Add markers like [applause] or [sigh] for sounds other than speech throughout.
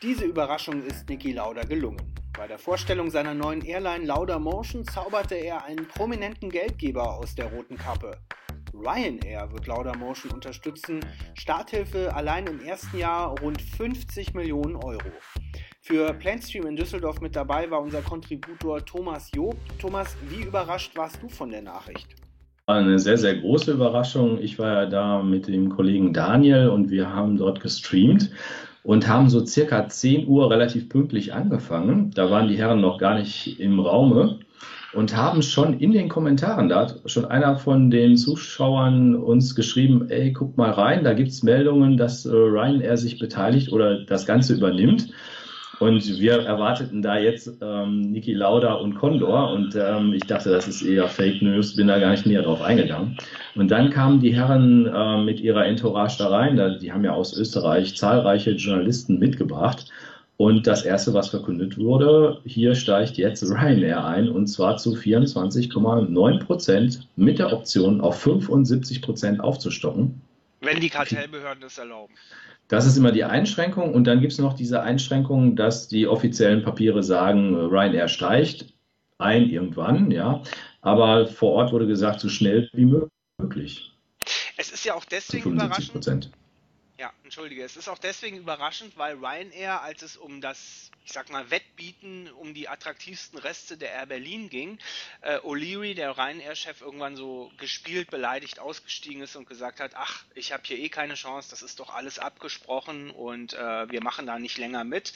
Diese Überraschung ist Niki Lauda gelungen. Bei der Vorstellung seiner neuen Airline Lauda Motion zauberte er einen prominenten Geldgeber aus der roten Kappe. Ryanair wird Lauda Motion unterstützen. Starthilfe allein im ersten Jahr rund 50 Millionen Euro. Für Planstream in Düsseldorf mit dabei war unser Kontributor Thomas Job. Thomas, wie überrascht warst du von der Nachricht? Eine sehr, sehr große Überraschung. Ich war ja da mit dem Kollegen Daniel und wir haben dort gestreamt und haben so circa 10 Uhr relativ pünktlich angefangen. Da waren die Herren noch gar nicht im Raume und haben schon in den Kommentaren, da hat schon einer von den Zuschauern uns geschrieben, ey, guck mal rein, da gibt es Meldungen, dass äh, Ryanair sich beteiligt oder das Ganze übernimmt. Und wir erwarteten da jetzt ähm, Niki Lauda und Condor und ähm, ich dachte, das ist eher Fake News, bin da gar nicht näher drauf eingegangen. Und dann kamen die Herren äh, mit ihrer Entourage da rein, die haben ja aus Österreich zahlreiche Journalisten mitgebracht. Und das erste, was verkündet wurde, hier steigt jetzt Ryanair ein und zwar zu 24,9 Prozent mit der Option auf 75 Prozent aufzustocken. Wenn die Kartellbehörden das erlauben. Das ist immer die Einschränkung. Und dann gibt es noch diese Einschränkung, dass die offiziellen Papiere sagen, Ryanair steigt ein irgendwann, ja. Aber vor Ort wurde gesagt, so schnell wie möglich. Es ist ja auch deswegen überraschend. Ja, entschuldige. Es ist auch deswegen überraschend, weil Ryanair, als es um das ich sag mal, Wettbieten um die attraktivsten Reste der Air Berlin ging, äh, O'Leary, der Ryanair-Chef, irgendwann so gespielt, beleidigt ausgestiegen ist und gesagt hat, ach, ich habe hier eh keine Chance, das ist doch alles abgesprochen und äh, wir machen da nicht länger mit.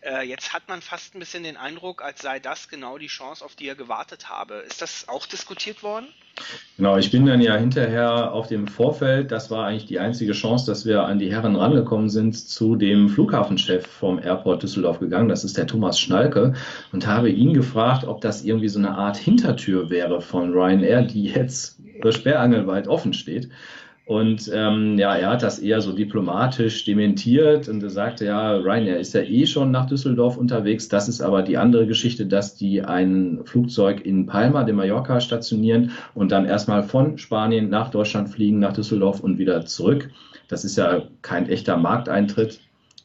Äh, jetzt hat man fast ein bisschen den Eindruck, als sei das genau die Chance, auf die er gewartet habe. Ist das auch diskutiert worden? Genau, ich bin dann ja hinterher auf dem Vorfeld, das war eigentlich die einzige Chance, dass wir an die Herren rangekommen sind, zu dem Flughafenchef vom Airport Düsseldorf gegangen, das ist der Thomas Schnalke, und habe ihn gefragt, ob das irgendwie so eine Art Hintertür wäre von Ryanair, die jetzt sperrangelweit offen steht. Und ähm, ja, er hat das eher so diplomatisch dementiert und er sagte, ja, Ryanair ist ja eh schon nach Düsseldorf unterwegs. Das ist aber die andere Geschichte, dass die ein Flugzeug in Palma de Mallorca stationieren und dann erstmal von Spanien nach Deutschland fliegen, nach Düsseldorf und wieder zurück. Das ist ja kein echter Markteintritt,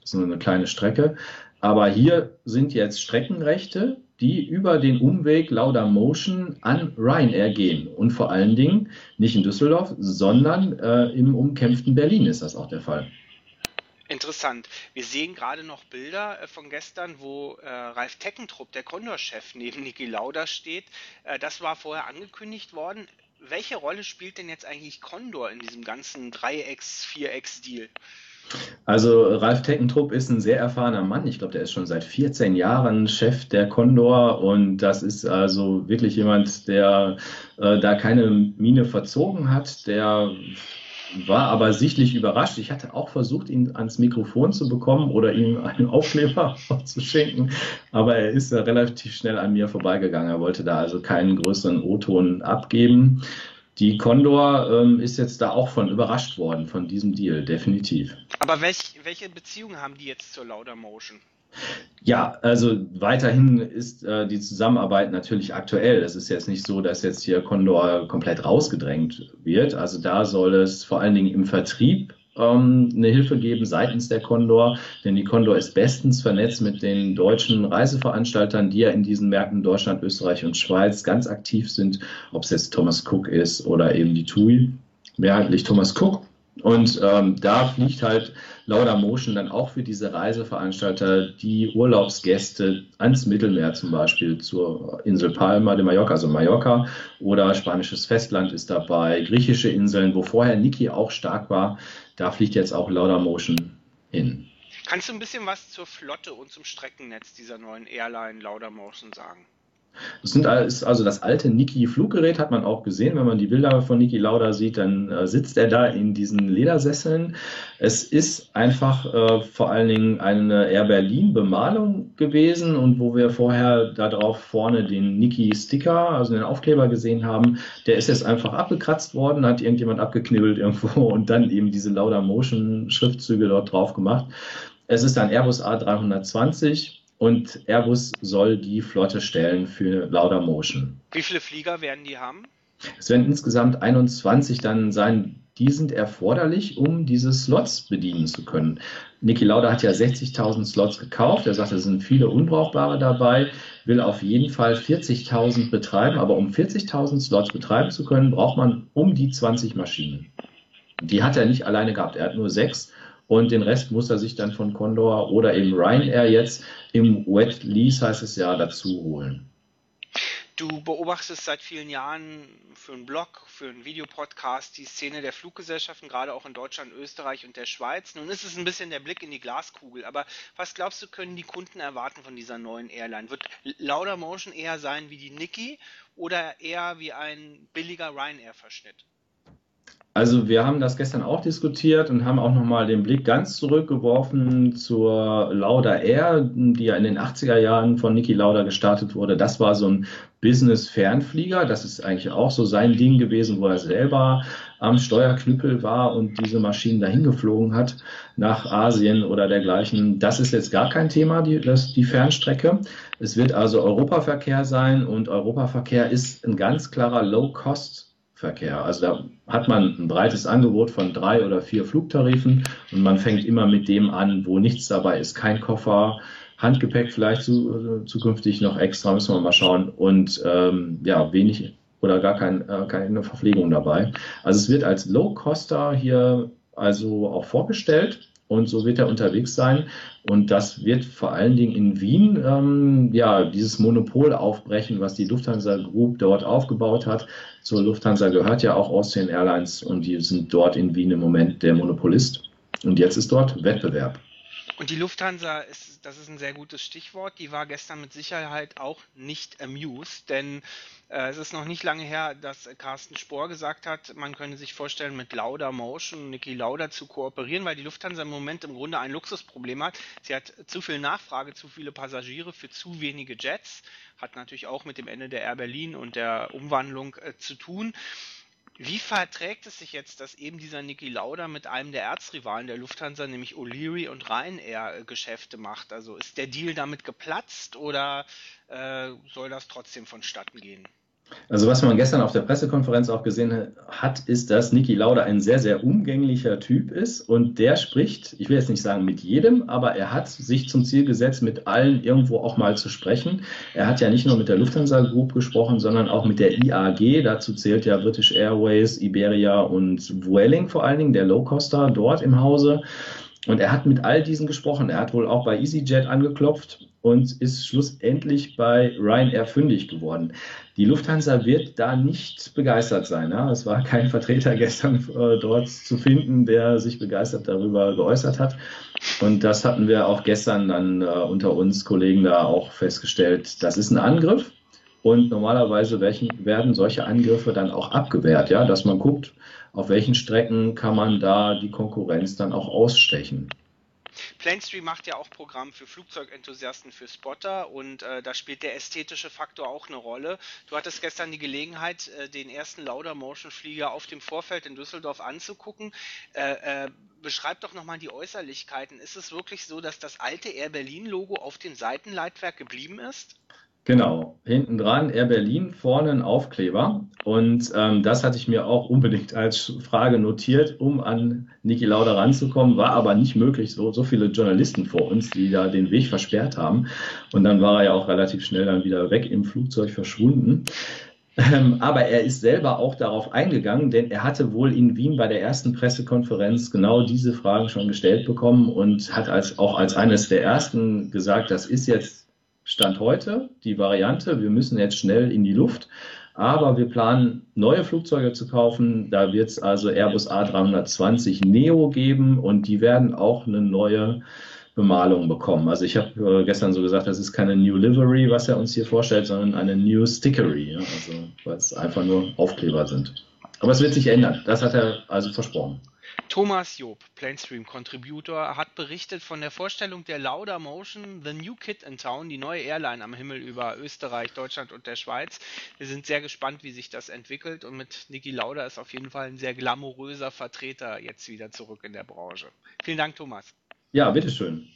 sondern eine kleine Strecke. Aber hier sind jetzt Streckenrechte, die über den Umweg Lauda Motion an Ryanair gehen. Und vor allen Dingen nicht in Düsseldorf, sondern äh, im umkämpften Berlin ist das auch der Fall. Interessant. Wir sehen gerade noch Bilder äh, von gestern, wo äh, Ralf Teckentrupp, der Condor-Chef, neben Niki Lauda steht. Äh, das war vorher angekündigt worden. Welche Rolle spielt denn jetzt eigentlich Condor in diesem ganzen Dreiecks-, Vierecks-Deal? Also Ralf Teckentrupp ist ein sehr erfahrener Mann. Ich glaube, der ist schon seit 14 Jahren Chef der Condor und das ist also wirklich jemand, der äh, da keine Mine verzogen hat, der war aber sichtlich überrascht. Ich hatte auch versucht, ihn ans Mikrofon zu bekommen oder ihm einen Aufkleber [laughs] zu schenken, aber er ist relativ schnell an mir vorbeigegangen. Er wollte da also keinen größeren O-Ton abgeben. Die Condor ähm, ist jetzt da auch von überrascht worden, von diesem Deal, definitiv. Aber welch, welche Beziehungen haben die jetzt zur Lauder Motion? Ja, also weiterhin ist äh, die Zusammenarbeit natürlich aktuell. Es ist jetzt nicht so, dass jetzt hier Condor komplett rausgedrängt wird. Also da soll es vor allen Dingen im Vertrieb ähm, eine Hilfe geben seitens der Condor, denn die Condor ist bestens vernetzt mit den deutschen Reiseveranstaltern, die ja in diesen Märkten Deutschland, Österreich und Schweiz ganz aktiv sind, ob es jetzt Thomas Cook ist oder eben die TUI, mehrheitlich Thomas Cook. Und ähm, da fliegt halt Lauda Motion dann auch für diese Reiseveranstalter die Urlaubsgäste ans Mittelmeer zum Beispiel zur Insel Palma de Mallorca, also Mallorca oder spanisches Festland ist dabei, griechische Inseln, wo vorher Niki auch stark war, da fliegt jetzt auch Laudamotion hin. Kannst du ein bisschen was zur Flotte und zum Streckennetz dieser neuen Airline Laudamotion sagen? Das sind, ist also das alte Niki-Fluggerät, hat man auch gesehen. Wenn man die Bilder von Niki Lauda sieht, dann äh, sitzt er da in diesen Ledersesseln. Es ist einfach äh, vor allen Dingen eine Air Berlin-Bemalung gewesen und wo wir vorher darauf vorne den Niki-Sticker, also den Aufkleber gesehen haben, der ist jetzt einfach abgekratzt worden, hat irgendjemand abgeknibbelt irgendwo [laughs] und dann eben diese Lauda Motion-Schriftzüge dort drauf gemacht. Es ist ein Airbus A320 und Airbus soll die Flotte stellen für Laudamotion. Wie viele Flieger werden die haben? Es werden insgesamt 21 dann sein. die sind erforderlich, um diese Slots bedienen zu können. Niki Lauda hat ja 60.000 Slots gekauft. Er sagt, es sind viele unbrauchbare dabei, will auf jeden Fall 40.000 betreiben. Aber um 40.000 Slots betreiben zu können, braucht man um die 20 Maschinen. Die hat er nicht alleine gehabt. Er hat nur sechs und den Rest muss er sich dann von Condor oder eben Ryanair jetzt im Wet Lease heißt es ja dazu holen. Du beobachtest seit vielen Jahren für einen Blog, für einen Videopodcast die Szene der Fluggesellschaften, gerade auch in Deutschland, Österreich und der Schweiz. Nun ist es ein bisschen der Blick in die Glaskugel, aber was glaubst du, können die Kunden erwarten von dieser neuen Airline? Wird Lauder Motion eher sein wie die Niki oder eher wie ein billiger Ryanair-Verschnitt? Also wir haben das gestern auch diskutiert und haben auch nochmal den Blick ganz zurückgeworfen zur Lauda Air, die ja in den 80er Jahren von Niki Lauda gestartet wurde. Das war so ein Business-Fernflieger. Das ist eigentlich auch so sein Ding gewesen, wo er selber am Steuerknüppel war und diese Maschinen dahin geflogen hat nach Asien oder dergleichen. Das ist jetzt gar kein Thema, die, das, die Fernstrecke. Es wird also Europaverkehr sein und Europaverkehr ist ein ganz klarer Low-Cost Verkehr. Also da hat man ein breites Angebot von drei oder vier Flugtarifen und man fängt immer mit dem an, wo nichts dabei ist. Kein Koffer, Handgepäck vielleicht zu, äh, zukünftig noch extra, müssen wir mal schauen. Und ähm, ja, wenig oder gar kein, äh, keine Verpflegung dabei. Also es wird als Low-Coster hier also auch vorgestellt und so wird er unterwegs sein. Und das wird vor allen Dingen in Wien ähm, ja dieses Monopol aufbrechen, was die Lufthansa Group dort aufgebaut hat. Zur Lufthansa gehört ja auch Austrian Airlines und die sind dort in Wien im Moment der Monopolist. Und jetzt ist dort Wettbewerb. Und die Lufthansa ist, das ist ein sehr gutes Stichwort, die war gestern mit Sicherheit auch nicht amused, denn äh, es ist noch nicht lange her, dass Carsten Spohr gesagt hat, man könne sich vorstellen, mit Lauda Motion, Niki Lauda zu kooperieren, weil die Lufthansa im Moment im Grunde ein Luxusproblem hat. Sie hat zu viel Nachfrage, zu viele Passagiere für zu wenige Jets, hat natürlich auch mit dem Ende der Air Berlin und der Umwandlung äh, zu tun. Wie verträgt es sich jetzt, dass eben dieser Niki Lauda mit einem der Erzrivalen der Lufthansa, nämlich O'Leary und Ryanair, äh, Geschäfte macht? Also ist der Deal damit geplatzt oder äh, soll das trotzdem vonstatten gehen? Also was man gestern auf der Pressekonferenz auch gesehen hat, ist, dass Niki Lauda ein sehr, sehr umgänglicher Typ ist und der spricht, ich will jetzt nicht sagen mit jedem, aber er hat sich zum Ziel gesetzt, mit allen irgendwo auch mal zu sprechen. Er hat ja nicht nur mit der Lufthansa Group gesprochen, sondern auch mit der IAG. Dazu zählt ja British Airways, Iberia und Vueling vor allen Dingen, der Low-Coster dort im Hause. Und er hat mit all diesen gesprochen. Er hat wohl auch bei EasyJet angeklopft und ist schlussendlich bei Ryanair fündig geworden. Die Lufthansa wird da nicht begeistert sein. Ja? Es war kein Vertreter [laughs] gestern äh, dort zu finden, der sich begeistert darüber geäußert hat. Und das hatten wir auch gestern dann äh, unter uns Kollegen da auch festgestellt. Das ist ein Angriff. Und normalerweise werden solche Angriffe dann auch abgewehrt, ja, dass man guckt, auf welchen Strecken kann man da die Konkurrenz dann auch ausstechen. Planestream macht ja auch Programm für Flugzeugenthusiasten, für Spotter und äh, da spielt der ästhetische Faktor auch eine Rolle. Du hattest gestern die Gelegenheit, äh, den ersten Lauda Motion Flieger auf dem Vorfeld in Düsseldorf anzugucken. Äh, äh beschreib doch nochmal die Äußerlichkeiten. Ist es wirklich so, dass das alte Air Berlin Logo auf dem Seitenleitwerk geblieben ist? Genau, hinten dran Air Berlin, vorne ein Aufkleber. Und ähm, das hatte ich mir auch unbedingt [laughs] als Frage notiert, um an Niki Lauda ranzukommen. War aber nicht möglich, so, so viele Journalisten vor uns, die da den Weg versperrt haben. Und dann war er ja auch relativ schnell dann wieder weg im Flugzeug verschwunden. Ähm, aber er ist selber auch darauf eingegangen, denn er hatte wohl in Wien bei der ersten Pressekonferenz genau diese Fragen schon gestellt bekommen und hat als, auch als eines der ersten gesagt, das ist jetzt Stand heute die Variante, wir müssen jetzt schnell in die Luft, aber wir planen neue Flugzeuge zu kaufen. Da wird es also Airbus A320 Neo geben und die werden auch eine neue Bemalung bekommen. Also ich habe äh, gestern so gesagt, das ist keine New Livery, was er uns hier vorstellt, sondern eine New Stickery, ja? also weil es einfach nur Aufkleber sind. Aber es wird sich ändern. Das hat er also versprochen. Thomas Job, Planestream Contributor, hat berichtet von der Vorstellung der Lauda Motion, The New Kid in Town, die neue Airline am Himmel über Österreich, Deutschland und der Schweiz. Wir sind sehr gespannt, wie sich das entwickelt und mit Niki Lauda ist auf jeden Fall ein sehr glamouröser Vertreter jetzt wieder zurück in der Branche. Vielen Dank, Thomas. Ja, bitteschön.